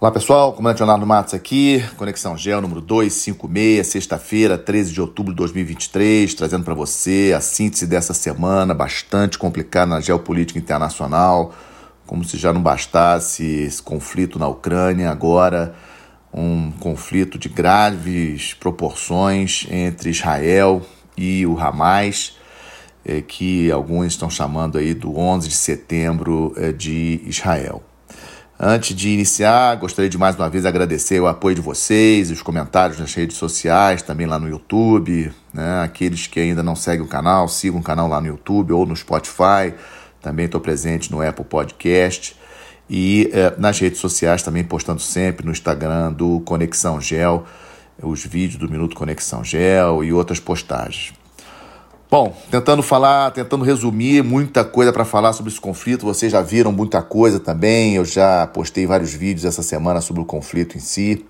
Olá pessoal, comandante Leonardo Matos aqui, Conexão Gel número 256, sexta-feira, 13 de outubro de 2023, trazendo para você a síntese dessa semana bastante complicada na geopolítica internacional, como se já não bastasse esse conflito na Ucrânia, agora um conflito de graves proporções entre Israel e o Hamas, eh, que alguns estão chamando aí do 11 de setembro eh, de Israel. Antes de iniciar, gostaria de mais uma vez agradecer o apoio de vocês, os comentários nas redes sociais, também lá no YouTube. Né? Aqueles que ainda não seguem o canal, sigam o canal lá no YouTube ou no Spotify. Também estou presente no Apple Podcast. E eh, nas redes sociais também postando sempre no Instagram do Conexão Gel, os vídeos do Minuto Conexão Gel e outras postagens. Bom, tentando falar, tentando resumir, muita coisa para falar sobre esse conflito. Vocês já viram muita coisa também. Eu já postei vários vídeos essa semana sobre o conflito em si.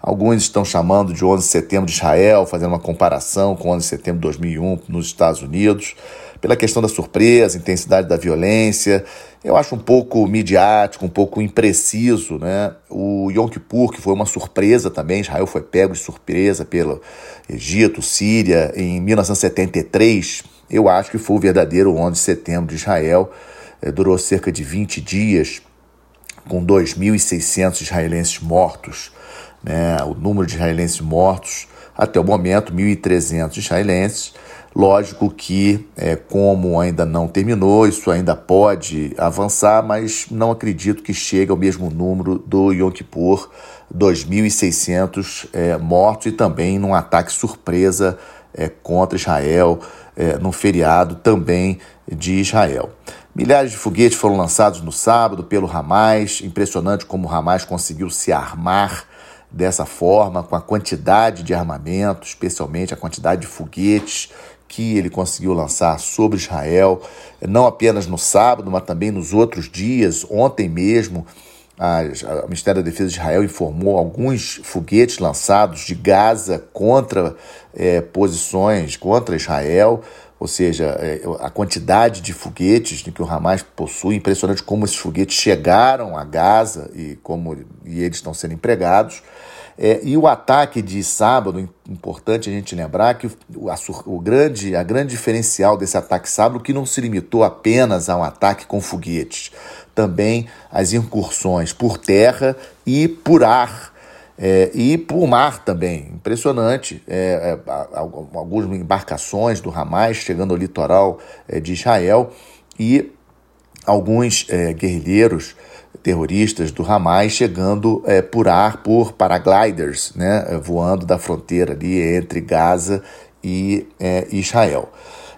Alguns estão chamando de 11 de setembro de Israel, fazendo uma comparação com 11 de setembro de 2001 nos Estados Unidos pela questão da surpresa, intensidade da violência. Eu acho um pouco midiático, um pouco impreciso, né? O Yom Kippur, que foi uma surpresa também, Israel foi pego de surpresa pelo Egito, Síria, em 1973. Eu acho que foi o verdadeiro 11 de setembro de Israel. É, durou cerca de 20 dias, com 2.600 israelenses mortos. Né? O número de israelenses mortos, até o momento, 1.300 israelenses. Lógico que, é, como ainda não terminou, isso ainda pode avançar, mas não acredito que chegue ao mesmo número do Yom Kippur, 2.600 é, mortos e também num ataque surpresa é, contra Israel, é, no feriado também de Israel. Milhares de foguetes foram lançados no sábado pelo Hamas, impressionante como o Hamas conseguiu se armar dessa forma, com a quantidade de armamento, especialmente a quantidade de foguetes que ele conseguiu lançar sobre Israel, não apenas no sábado, mas também nos outros dias. Ontem mesmo, a, a Ministério da Defesa de Israel informou alguns foguetes lançados de Gaza contra é, posições contra Israel, ou seja, é, a quantidade de foguetes que o Hamas possui, impressionante como esses foguetes chegaram a Gaza e como e eles estão sendo empregados. É, e o ataque de sábado, importante a gente lembrar que o, a, o grande, a grande diferencial desse ataque sábado que não se limitou apenas a um ataque com foguetes, também as incursões por terra e por ar. É, e por mar também, impressionante. É, é, algumas embarcações do Hamas chegando ao litoral é, de Israel e alguns é, guerrilheiros terroristas do Hamas chegando é, por ar por paragliders, né, é, voando da fronteira ali entre Gaza e é, Israel.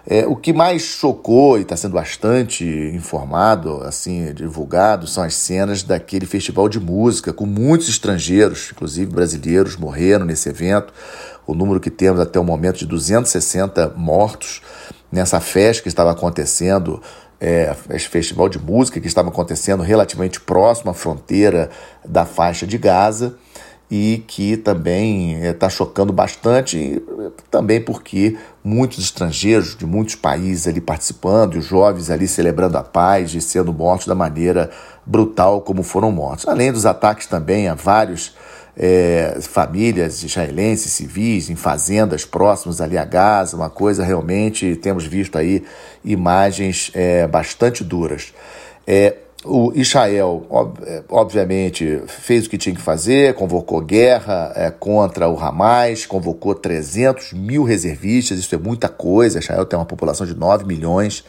É, o que mais chocou e está sendo bastante informado, assim, divulgado, são as cenas daquele festival de música com muitos estrangeiros, inclusive brasileiros, morreram nesse evento. O número que temos até o momento de 260 mortos nessa festa que estava acontecendo é, esse festival de música que estava acontecendo relativamente próximo à fronteira da faixa de Gaza e que também está é, chocando bastante, também porque muitos estrangeiros de muitos países ali participando, e os jovens ali celebrando a paz e sendo mortos da maneira brutal como foram mortos. Além dos ataques também a vários é, famílias israelenses, civis, em fazendas próximas ali a Gaza, uma coisa realmente, temos visto aí imagens é, bastante duras. É, o Israel, é, obviamente, fez o que tinha que fazer, convocou guerra é, contra o Hamas, convocou 300 mil reservistas, isso é muita coisa. Israel tem uma população de 9 milhões,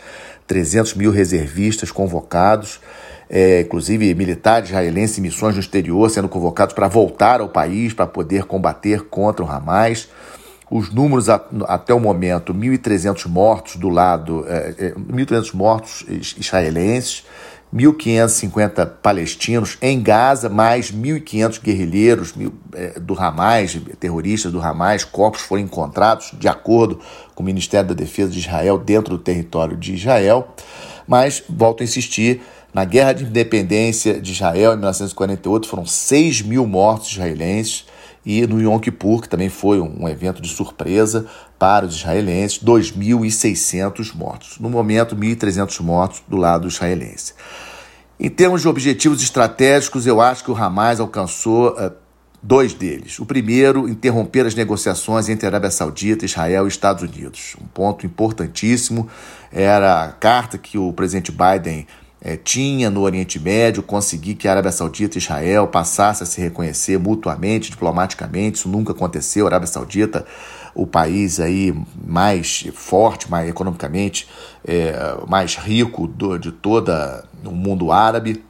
300 mil reservistas convocados é, inclusive militares israelenses em missões no exterior sendo convocados para voltar ao país para poder combater contra o Hamas. Os números até o momento, 1.300 mortos do lado, é, é, 1.300 mortos israelenses, 1.550 palestinos em Gaza, mais 1.500 guerrilheiros mil, é, do Hamas, terroristas do Hamas, corpos foram encontrados, de acordo com o Ministério da Defesa de Israel, dentro do território de Israel. Mas, volto a insistir, na Guerra de Independência de Israel, em 1948, foram 6 mil mortos israelenses. E no Yom Kippur, que também foi um evento de surpresa para os israelenses, 2.600 mortos. No momento, 1.300 mortos do lado israelense. Em termos de objetivos estratégicos, eu acho que o Hamas alcançou uh, dois deles. O primeiro, interromper as negociações entre Arábia Saudita, Israel e Estados Unidos. Um ponto importantíssimo era a carta que o presidente Biden é, tinha no Oriente Médio, conseguir que a Arábia Saudita e Israel passassem a se reconhecer mutuamente, diplomaticamente. Isso nunca aconteceu. A Arábia Saudita, o país aí mais forte, mais economicamente é, mais rico do, de toda o mundo árabe.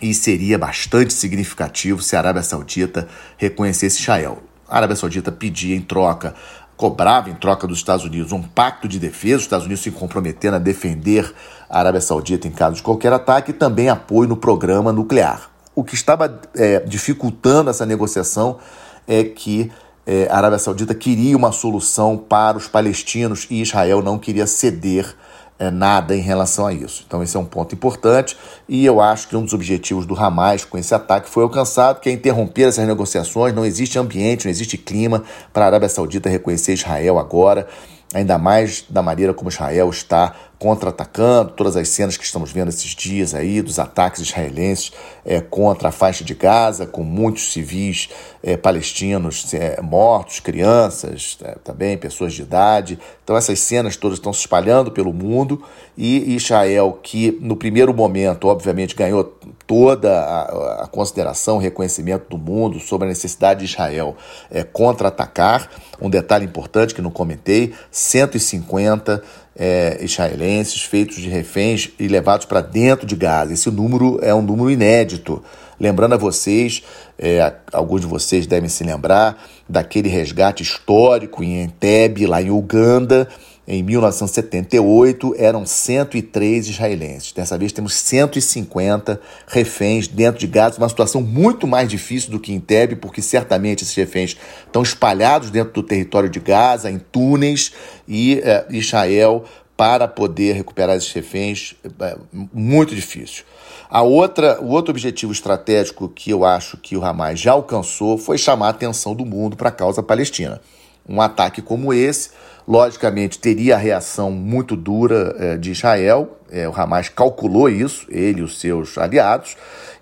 E seria bastante significativo se a Arábia Saudita reconhecesse Israel. A Arábia Saudita pedia em troca cobrava em troca dos Estados Unidos um pacto de defesa, os Estados Unidos se comprometendo a defender a Arábia Saudita em caso de qualquer ataque e também apoio no programa nuclear. O que estava é, dificultando essa negociação é que é, a Arábia Saudita queria uma solução para os palestinos e Israel não queria ceder é, nada em relação a isso. Então, esse é um ponto importante e eu acho que um dos objetivos do Hamas com esse ataque foi alcançado, que é interromper essas negociações. Não existe ambiente, não existe clima para a Arábia Saudita reconhecer Israel agora, ainda mais da maneira como Israel está contra-atacando, todas as cenas que estamos vendo esses dias aí, dos ataques israelenses é, contra a faixa de Gaza, com muitos civis é, palestinos é, mortos, crianças é, também, pessoas de idade. Então essas cenas todas estão se espalhando pelo mundo e Israel, que no primeiro momento, obviamente, ganhou toda a, a consideração, reconhecimento do mundo sobre a necessidade de Israel é, contra-atacar. Um detalhe importante que não comentei, 150 é, israelenses feitos de reféns e levados para dentro de Gaza. Esse número é um número inédito. Lembrando a vocês, é, alguns de vocês devem se lembrar daquele resgate histórico em Entebbe, lá em Uganda, em 1978, eram 103 israelenses. Dessa vez temos 150 reféns dentro de Gaza, uma situação muito mais difícil do que em Entebbe, porque certamente esses reféns estão espalhados dentro do território de Gaza, em túneis, e é, Israel, para poder recuperar esses reféns, é muito difícil. A outra, o outro objetivo estratégico que eu acho que o Hamas já alcançou foi chamar a atenção do mundo para a causa palestina. Um ataque como esse, logicamente, teria a reação muito dura é, de Israel. É, o Hamas calculou isso, ele e os seus aliados,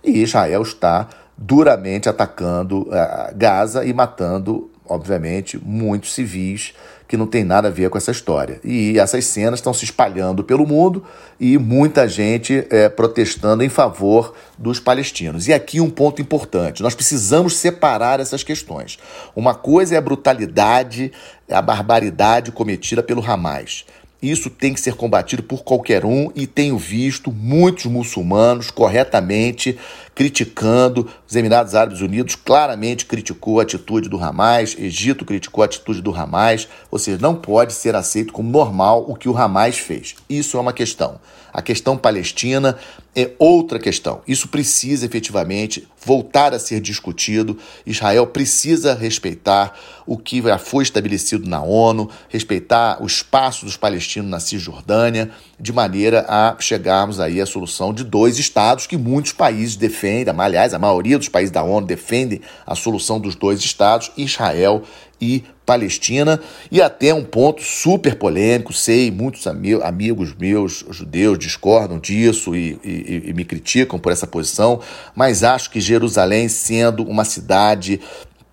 e Israel está duramente atacando uh, Gaza e matando, obviamente, muitos civis que não tem nada a ver com essa história. E essas cenas estão se espalhando pelo mundo e muita gente é, protestando em favor dos palestinos. E aqui um ponto importante: nós precisamos separar essas questões. Uma coisa é a brutalidade, a barbaridade cometida pelo Hamas. Isso tem que ser combatido por qualquer um e tenho visto muitos muçulmanos corretamente criticando. Os Emirados Árabes Unidos claramente criticou a atitude do Hamas, Egito criticou a atitude do Hamas, ou seja, não pode ser aceito como normal o que o Hamas fez. Isso é uma questão. A questão palestina é outra questão. Isso precisa efetivamente voltar a ser discutido. Israel precisa respeitar o que já foi estabelecido na ONU, respeitar o espaço dos palestinos na Cisjordânia, de maneira a chegarmos aí à solução de dois estados que muitos países defendem, aliás, a maioria dos países da ONU defendem a solução dos dois estados, Israel e Palestina, e até um ponto super polêmico, sei, muitos ami amigos meus judeus discordam disso e, e, e me criticam por essa posição, mas acho que Jerusalém, sendo uma cidade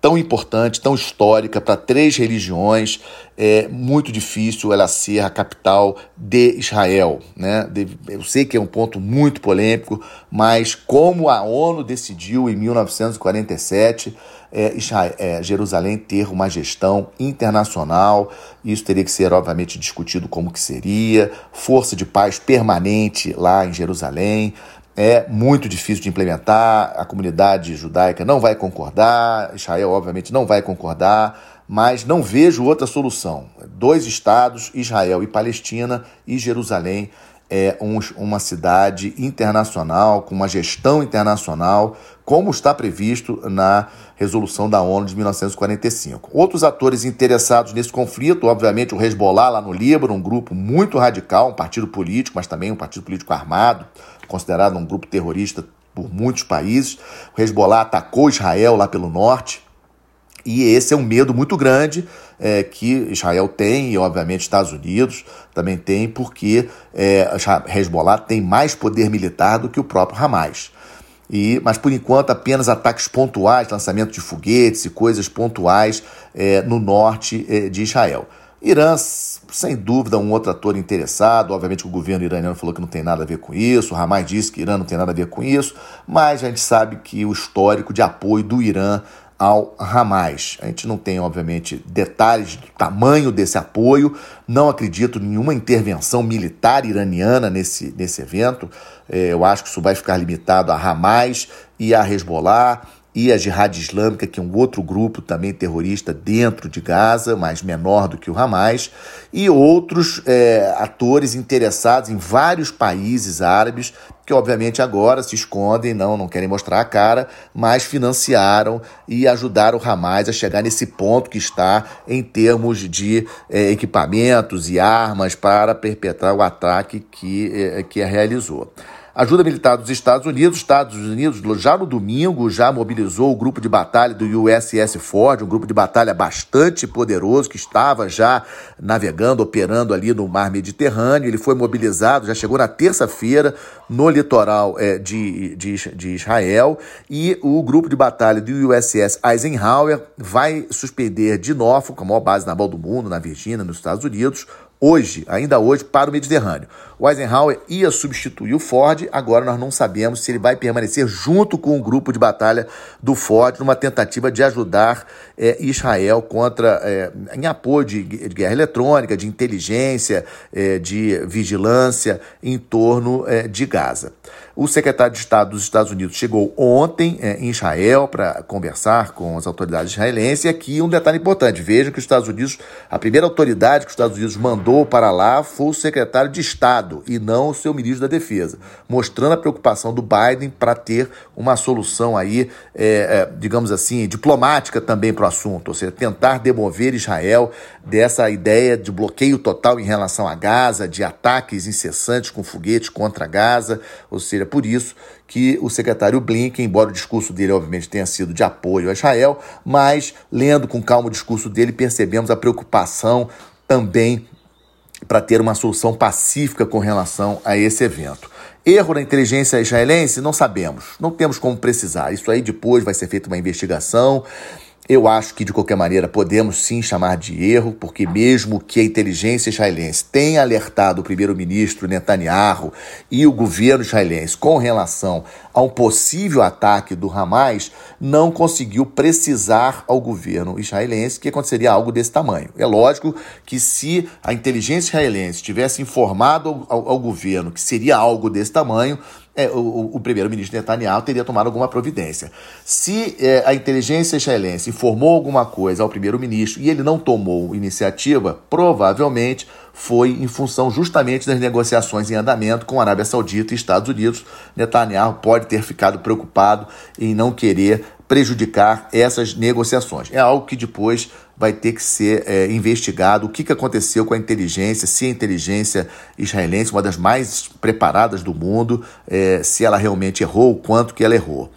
tão importante, tão histórica para três religiões, é muito difícil ela ser a capital de Israel. Né? Eu sei que é um ponto muito polêmico, mas como a ONU decidiu em 1947 é, Israel, é, Jerusalém ter uma gestão internacional, isso teria que ser obviamente discutido como que seria, força de paz permanente lá em Jerusalém, é muito difícil de implementar, a comunidade judaica não vai concordar, Israel, obviamente, não vai concordar, mas não vejo outra solução. Dois estados, Israel e Palestina, e Jerusalém é um, uma cidade internacional, com uma gestão internacional, como está previsto na resolução da ONU de 1945. Outros atores interessados nesse conflito, obviamente, o Hezbollah lá no Líbano, um grupo muito radical, um partido político, mas também um partido político armado, considerado um grupo terrorista por muitos países. O Hezbollah atacou Israel lá pelo norte E esse é um medo muito grande é, que Israel tem, e obviamente Estados Unidos também tem, porque é, Hezbollah tem mais poder militar do que o próprio Hamas. E, mas por enquanto apenas ataques pontuais, lançamento de foguetes e coisas pontuais é, no norte é, de Israel. Irã, sem dúvida, um outro ator interessado. Obviamente, o governo iraniano falou que não tem nada a ver com isso. O Hamas disse que Irã não tem nada a ver com isso. Mas a gente sabe que o histórico de apoio do Irã ao Hamas. A gente não tem, obviamente, detalhes do tamanho desse apoio, não acredito em nenhuma intervenção militar iraniana nesse, nesse evento. É, eu acho que isso vai ficar limitado a Hamas e a Hezbollah e a Jihad Islâmica, que é um outro grupo também terrorista dentro de Gaza, mas menor do que o Hamas, e outros é, atores interessados em vários países árabes que obviamente agora se escondem, não, não querem mostrar a cara, mas financiaram e ajudaram o Hamas a chegar nesse ponto que está em termos de é, equipamentos e armas para perpetrar o ataque que, é, que realizou. Ajuda militar dos Estados Unidos. Estados Unidos, já no domingo, já mobilizou o grupo de batalha do USS Ford, um grupo de batalha bastante poderoso que estava já navegando, operando ali no mar Mediterrâneo. Ele foi mobilizado, já chegou na terça-feira no litoral é, de, de, de Israel. E o grupo de batalha do USS Eisenhower vai suspender de Norfolk, a maior base naval do mundo, na Virgínia, nos Estados Unidos, hoje, ainda hoje, para o Mediterrâneo. O Eisenhower ia substituir o Ford, agora nós não sabemos se ele vai permanecer junto com o grupo de batalha do Ford numa tentativa de ajudar é, Israel contra, é, em apoio de, de, guerra eletrônica, de inteligência, é, de vigilância em torno é, de Gaza. O secretário de Estado dos Estados Unidos chegou ontem é, em Israel para conversar com as autoridades israelenses. E aqui um detalhe importante: vejam que os Estados Unidos, a primeira autoridade que os Estados Unidos mandou para lá foi o secretário de Estado e não o seu ministro da Defesa, mostrando a preocupação do Biden para ter uma solução aí, é, é, digamos assim, diplomática também para o assunto, ou seja, tentar demover Israel dessa ideia de bloqueio total em relação a Gaza, de ataques incessantes com foguetes contra Gaza, ou seja, por isso que o secretário Blinken, embora o discurso dele obviamente tenha sido de apoio a Israel, mas lendo com calma o discurso dele, percebemos a preocupação também para ter uma solução pacífica com relação a esse evento. Erro da inteligência israelense? Não sabemos, não temos como precisar. Isso aí depois vai ser feita uma investigação. Eu acho que, de qualquer maneira, podemos sim chamar de erro, porque mesmo que a inteligência israelense tenha alertado o primeiro-ministro Netanyahu e o governo israelense com relação a um possível ataque do Hamas, não conseguiu precisar ao governo israelense que aconteceria algo desse tamanho. É lógico que se a inteligência israelense tivesse informado ao, ao governo que seria algo desse tamanho, é, o, o primeiro-ministro Netanyahu teria tomado alguma providência. Se é, a inteligência israelense informou alguma coisa ao primeiro-ministro e ele não tomou iniciativa, provavelmente foi em função justamente das negociações em andamento com a Arábia Saudita e Estados Unidos. Netanyahu pode ter ficado preocupado em não querer prejudicar essas negociações. É algo que depois vai ter que ser é, investigado. O que, que aconteceu com a inteligência, se a inteligência israelense, uma das mais preparadas do mundo, é, se ela realmente errou, o quanto que ela errou.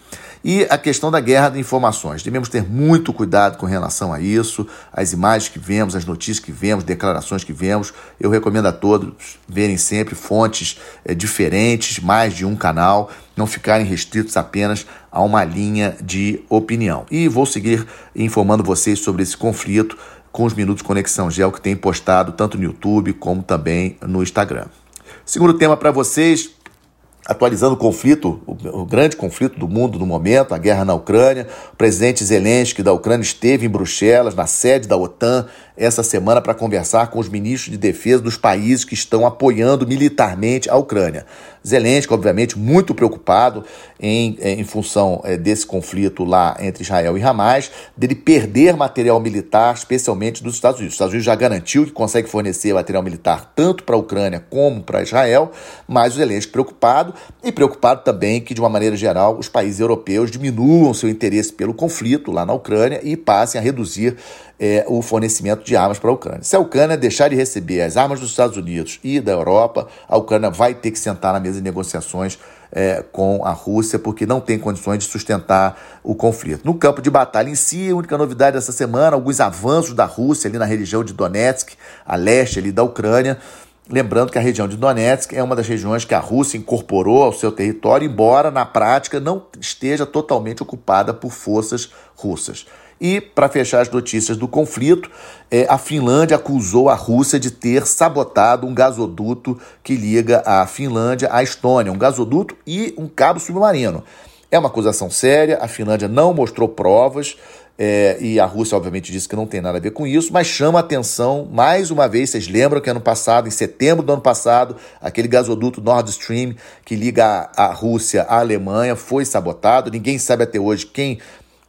E a questão da guerra de informações. Devemos ter muito cuidado com relação a isso. As imagens que vemos, as notícias que vemos, declarações que vemos. Eu recomendo a todos verem sempre fontes é, diferentes, mais de um canal, não ficarem restritos apenas a uma linha de opinião. E vou seguir informando vocês sobre esse conflito com os Minutos Conexão Gel que tem postado tanto no YouTube como também no Instagram. Segundo tema para vocês, atualizando o conflito, o, grande conflito do mundo no momento, a guerra na Ucrânia. O presidente Zelensky da Ucrânia esteve em Bruxelas, na sede da OTAN, essa semana para conversar com os ministros de defesa dos países que estão apoiando militarmente a Ucrânia. Zelensky, obviamente, muito preocupado em, em função é, desse conflito lá entre Israel e Hamas, dele perder material militar, especialmente dos Estados Unidos. Os Estados Unidos já garantiu que consegue fornecer material militar tanto para a Ucrânia como para Israel, mas o Zelensky preocupado e preocupado também que, de uma maneira geral, os países europeus diminuam seu interesse pelo conflito lá na Ucrânia e passem a reduzir é, o fornecimento de armas para a Ucrânia. Se a Ucrânia deixar de receber as armas dos Estados Unidos e da Europa, a Ucrânia vai ter que sentar na mesa de negociações é, com a Rússia, porque não tem condições de sustentar o conflito. No campo de batalha em si, a única novidade dessa semana, alguns avanços da Rússia ali na região de Donetsk, a leste ali da Ucrânia. Lembrando que a região de Donetsk é uma das regiões que a Rússia incorporou ao seu território, embora na prática não esteja totalmente ocupada por forças russas. E, para fechar as notícias do conflito, é, a Finlândia acusou a Rússia de ter sabotado um gasoduto que liga a Finlândia à Estônia, um gasoduto e um cabo submarino. É uma acusação séria, a Finlândia não mostrou provas, é, e a Rússia, obviamente, disse que não tem nada a ver com isso, mas chama atenção, mais uma vez, vocês lembram que ano passado, em setembro do ano passado, aquele gasoduto Nord Stream que liga a, a Rússia à Alemanha foi sabotado. Ninguém sabe até hoje quem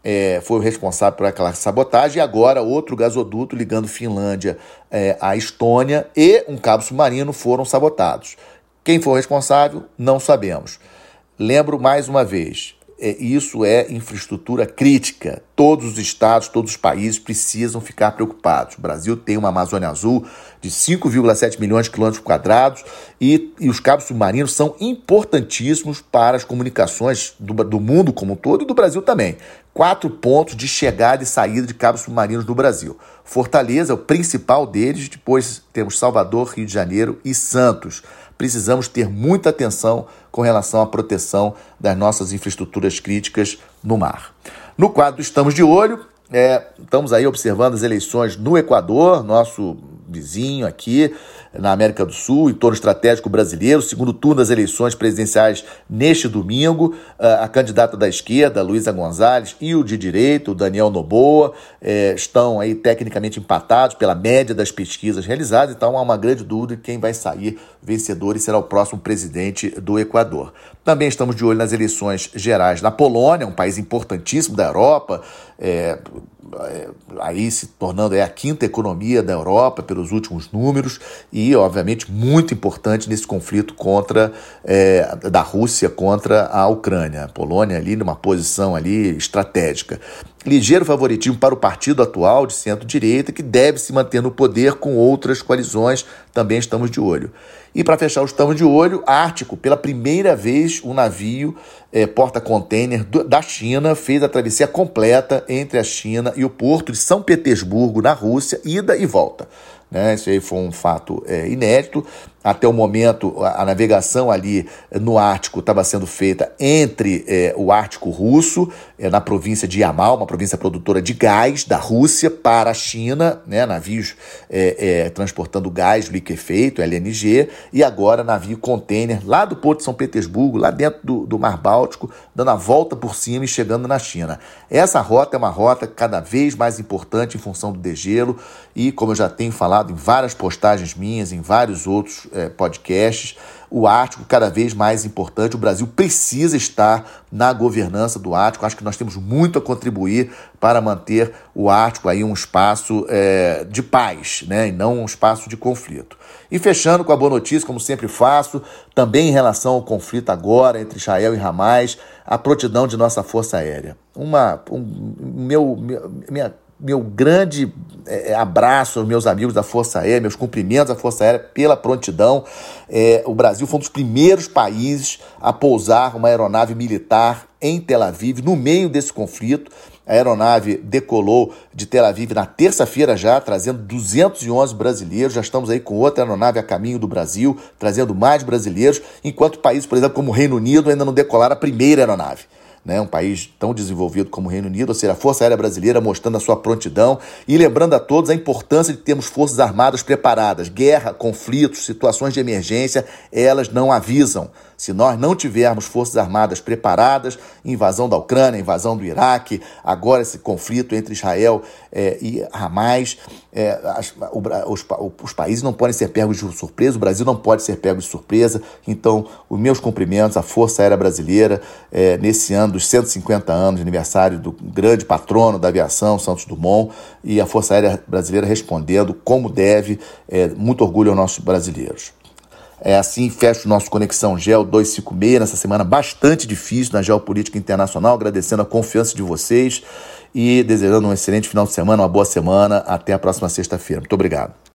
é, foi o responsável por aquela sabotagem, e agora outro gasoduto ligando Finlândia é, à Estônia e um cabo submarino foram sabotados. Quem foi o responsável, não sabemos. Lembro mais uma vez, isso é infraestrutura crítica. Todos os estados, todos os países precisam ficar preocupados. O Brasil tem uma Amazônia Azul de 5,7 milhões de quilômetros quadrados e, e, os cabos submarinos são importantíssimos para as comunicações do, do mundo como um todo e do Brasil também. Quatro pontos de chegada e saída de cabos submarinos no Brasil. Fortaleza é o principal deles, depois temos Salvador, Rio de Janeiro e Santos precisamos ter muita atenção com relação à proteção das nossas infraestruturas críticas no mar. No quadro Estamos de Olho, é, estamos aí observando as eleições no Equador, nosso vizinho aqui na América do Sul, em torno estratégico brasileiro, segundo turno das eleições presidenciais neste domingo. A candidata da esquerda, Luísa Gonzalez, e o de direita, Daniel Noboa, é, estão aí tecnicamente empatados pela média das pesquisas realizadas, então há uma grande dúvida de quem vai sair vencedor e será o próximo presidente do Equador. Também estamos de olho nas eleições gerais na Polônia, um país importantíssimo da Europa, é, aí se tornando é a quinta economia da Europa pelos últimos números e, obviamente, muito importante nesse conflito contra é, da Rússia contra a Ucrânia. A Polônia ali numa posição ali estratégica. Ligeiro favoritismo para o partido atual de centro-direita, que deve se manter no poder com outras coalizões, também estamos de olho. E para fechar o estamos de olho, Ártico, pela primeira vez, um navio é, porta-container da China fez a travessia completa entre a China e o porto de São Petersburgo, na Rússia, ida e volta. Né? Isso aí foi um fato é, inédito. Até o momento, a, a navegação ali no Ártico estava sendo feita entre é, o Ártico russo, é, na província de Yamal, uma província produtora de gás da Rússia, para a China, né? navios é, é transportando gás liquefeito, LNG, e agora navio container lá do Porto de São Petersburgo, lá dentro do, do Mar Báltico, dando a volta por cima e chegando na China. Essa rota é uma rota cada vez mais importante em função do degelo, e como eu já tenho falado em várias postagens minhas, em vários outros é, podcasts, o Ártico cada vez mais importante. O Brasil precisa estar na governança do Ártico. Acho que nós temos muito a contribuir para manter o Ártico aí um espaço é, de paz, né, e não um espaço de conflito. E fechando com a boa notícia, como sempre faço, também em relação ao conflito agora entre Israel e Hamas, a prontidão de nossa Força Aérea. Uma, um, meu, minha meu grande é, abraço aos meus amigos da Força Aérea, meus cumprimentos à Força Aérea pela prontidão. É, o Brasil foi um dos primeiros países a pousar uma aeronave militar em Tel Aviv, no meio desse conflito. A aeronave decolou de Tel Aviv na terça-feira já, trazendo 211 brasileiros. Já estamos aí com outra aeronave a caminho do Brasil, trazendo mais brasileiros, enquanto países, por exemplo, como o Reino Unido, ainda não decolaram a primeira aeronave né, um país tão desenvolvido como o Reino Unido, ou seja, a Força Aérea Brasileira mostrando a sua prontidão e lembrando a todos a importância de termos forças armadas preparadas. Guerra, conflitos, situações de emergência, elas não avisam. Se nós não tivermos forças armadas preparadas, invasão da Ucrânia, invasão do Iraque, agora esse conflito entre Israel é, e Hamas, é, as, o, os, os, países não podem ser pegos de surpresa, o Brasil não pode ser pego de surpresa. Então, os meus cumprimentos à Força Aérea Brasileira é, nesse ano dos 150 anos de aniversário do grande patrono da aviação, Santos Dumont, e a Força Aérea Brasileira respondendo como deve. É, muito orgulho aos nossos brasileiros. É assim, fecho o nosso Conexão Gel 256 nessa semana bastante difícil na geopolítica internacional, agradecendo a confiança de vocês e desejando um excelente final de semana, uma boa semana. Até a próxima sexta-feira. Muito obrigado.